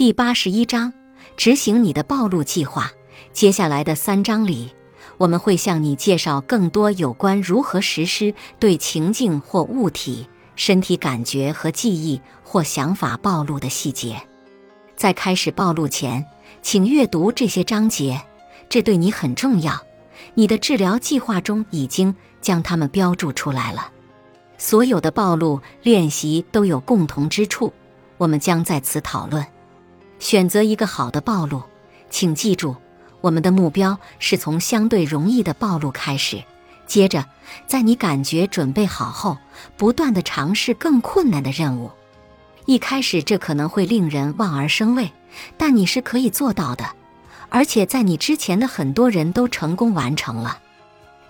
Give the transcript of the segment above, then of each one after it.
第八十一章，执行你的暴露计划。接下来的三章里，我们会向你介绍更多有关如何实施对情境或物体、身体感觉和记忆或想法暴露的细节。在开始暴露前，请阅读这些章节，这对你很重要。你的治疗计划中已经将它们标注出来了。所有的暴露练习都有共同之处，我们将在此讨论。选择一个好的暴露，请记住，我们的目标是从相对容易的暴露开始，接着在你感觉准备好后，不断的尝试更困难的任务。一开始这可能会令人望而生畏，但你是可以做到的，而且在你之前的很多人都成功完成了。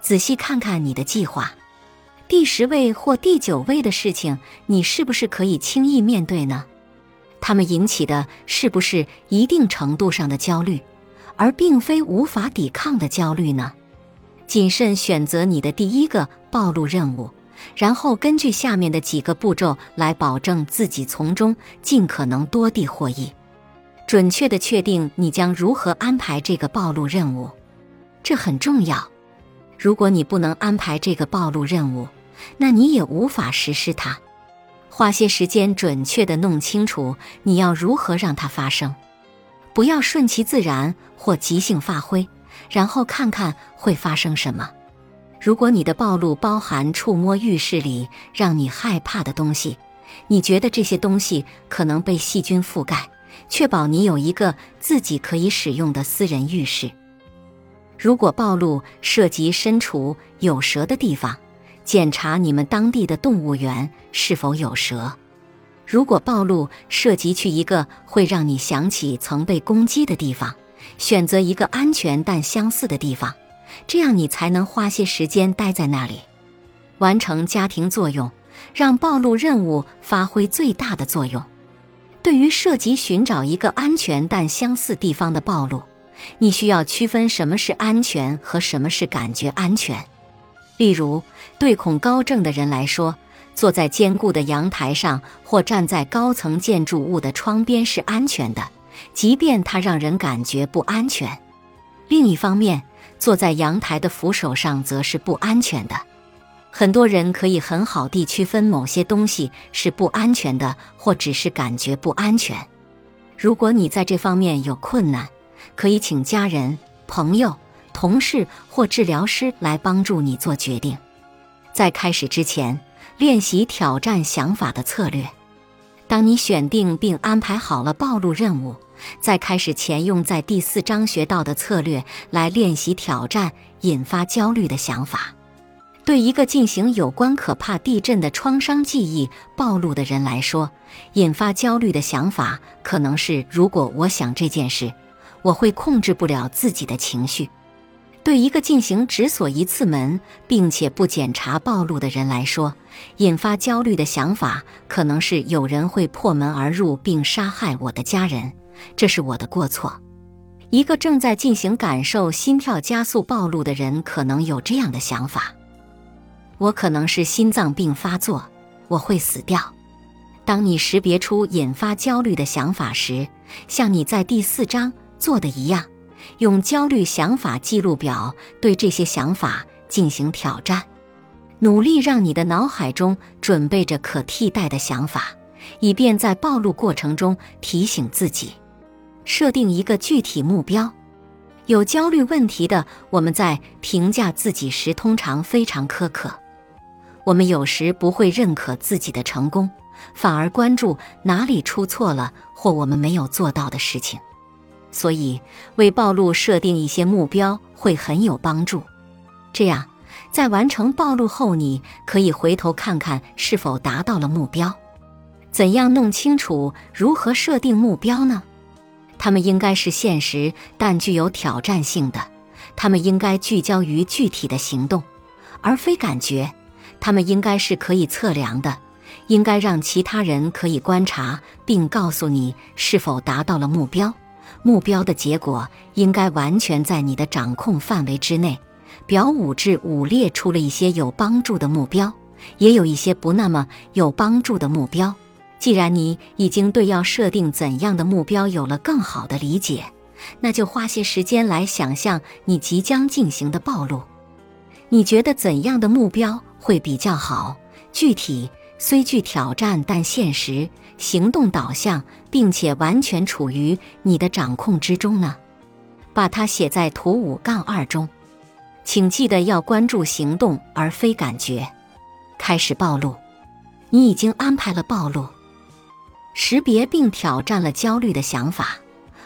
仔细看看你的计划，第十位或第九位的事情，你是不是可以轻易面对呢？他们引起的是不是一定程度上的焦虑，而并非无法抵抗的焦虑呢？谨慎选择你的第一个暴露任务，然后根据下面的几个步骤来保证自己从中尽可能多地获益。准确地确定你将如何安排这个暴露任务，这很重要。如果你不能安排这个暴露任务，那你也无法实施它。花些时间准确地弄清楚你要如何让它发生，不要顺其自然或即兴发挥，然后看看会发生什么。如果你的暴露包含触摸浴室里让你害怕的东西，你觉得这些东西可能被细菌覆盖，确保你有一个自己可以使用的私人浴室。如果暴露涉及身处有蛇的地方，检查你们当地的动物园是否有蛇。如果暴露涉及去一个会让你想起曾被攻击的地方，选择一个安全但相似的地方，这样你才能花些时间待在那里，完成家庭作用，让暴露任务发挥最大的作用。对于涉及寻找一个安全但相似地方的暴露，你需要区分什么是安全和什么是感觉安全。例如，对恐高症的人来说，坐在坚固的阳台上或站在高层建筑物的窗边是安全的，即便它让人感觉不安全。另一方面，坐在阳台的扶手上则是不安全的。很多人可以很好地区分某些东西是不安全的，或只是感觉不安全。如果你在这方面有困难，可以请家人、朋友。同事或治疗师来帮助你做决定。在开始之前，练习挑战想法的策略。当你选定并安排好了暴露任务，在开始前用在第四章学到的策略来练习挑战引发焦虑的想法。对一个进行有关可怕地震的创伤记忆暴露的人来说，引发焦虑的想法可能是：如果我想这件事，我会控制不了自己的情绪。对一个进行只锁一次门并且不检查暴露的人来说，引发焦虑的想法可能是有人会破门而入并杀害我的家人，这是我的过错。一个正在进行感受心跳加速暴露的人可能有这样的想法：我可能是心脏病发作，我会死掉。当你识别出引发焦虑的想法时，像你在第四章做的一样。用焦虑想法记录表对这些想法进行挑战，努力让你的脑海中准备着可替代的想法，以便在暴露过程中提醒自己。设定一个具体目标。有焦虑问题的我们在评价自己时通常非常苛刻，我们有时不会认可自己的成功，反而关注哪里出错了或我们没有做到的事情。所以，为暴露设定一些目标会很有帮助。这样，在完成暴露后，你可以回头看看是否达到了目标。怎样弄清楚如何设定目标呢？他们应该是现实但具有挑战性的。他们应该聚焦于具体的行动，而非感觉。他们应该是可以测量的，应该让其他人可以观察并告诉你是否达到了目标。目标的结果应该完全在你的掌控范围之内。表五至五列出了一些有帮助的目标，也有一些不那么有帮助的目标。既然你已经对要设定怎样的目标有了更好的理解，那就花些时间来想象你即将进行的暴露。你觉得怎样的目标会比较好？具体虽具挑战，但现实、行动导向，并且完全处于你的掌控之中呢？把它写在图五杠二中。请记得要关注行动而非感觉。开始暴露，你已经安排了暴露。识别并挑战了焦虑的想法，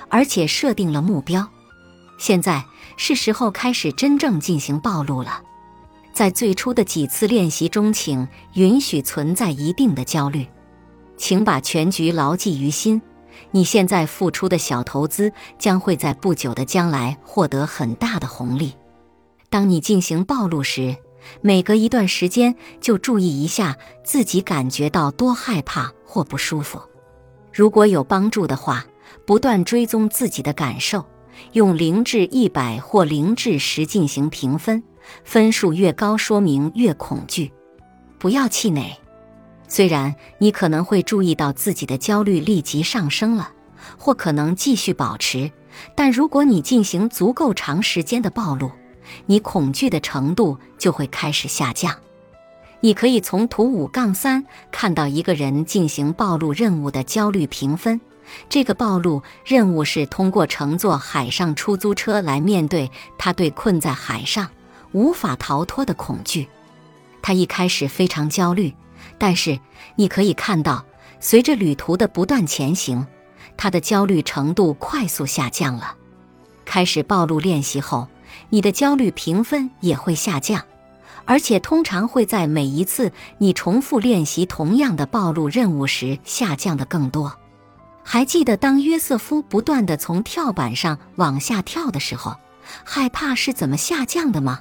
而且设定了目标。现在是时候开始真正进行暴露了。在最初的几次练习中，请允许存在一定的焦虑，请把全局牢记于心。你现在付出的小投资将会在不久的将来获得很大的红利。当你进行暴露时，每隔一段时间就注意一下自己感觉到多害怕或不舒服。如果有帮助的话，不断追踪自己的感受，用零至一百或零至十进行评分，分数越高说明越恐惧。不要气馁，虽然你可能会注意到自己的焦虑立即上升了，或可能继续保持，但如果你进行足够长时间的暴露，你恐惧的程度就会开始下降。你可以从图五杠三看到一个人进行暴露任务的焦虑评分。这个暴露任务是通过乘坐海上出租车来面对他对困在海上无法逃脱的恐惧。他一开始非常焦虑，但是你可以看到，随着旅途的不断前行，他的焦虑程度快速下降了。开始暴露练习后，你的焦虑评分也会下降。而且通常会在每一次你重复练习同样的暴露任务时下降的更多。还记得当约瑟夫不断的从跳板上往下跳的时候，害怕是怎么下降的吗？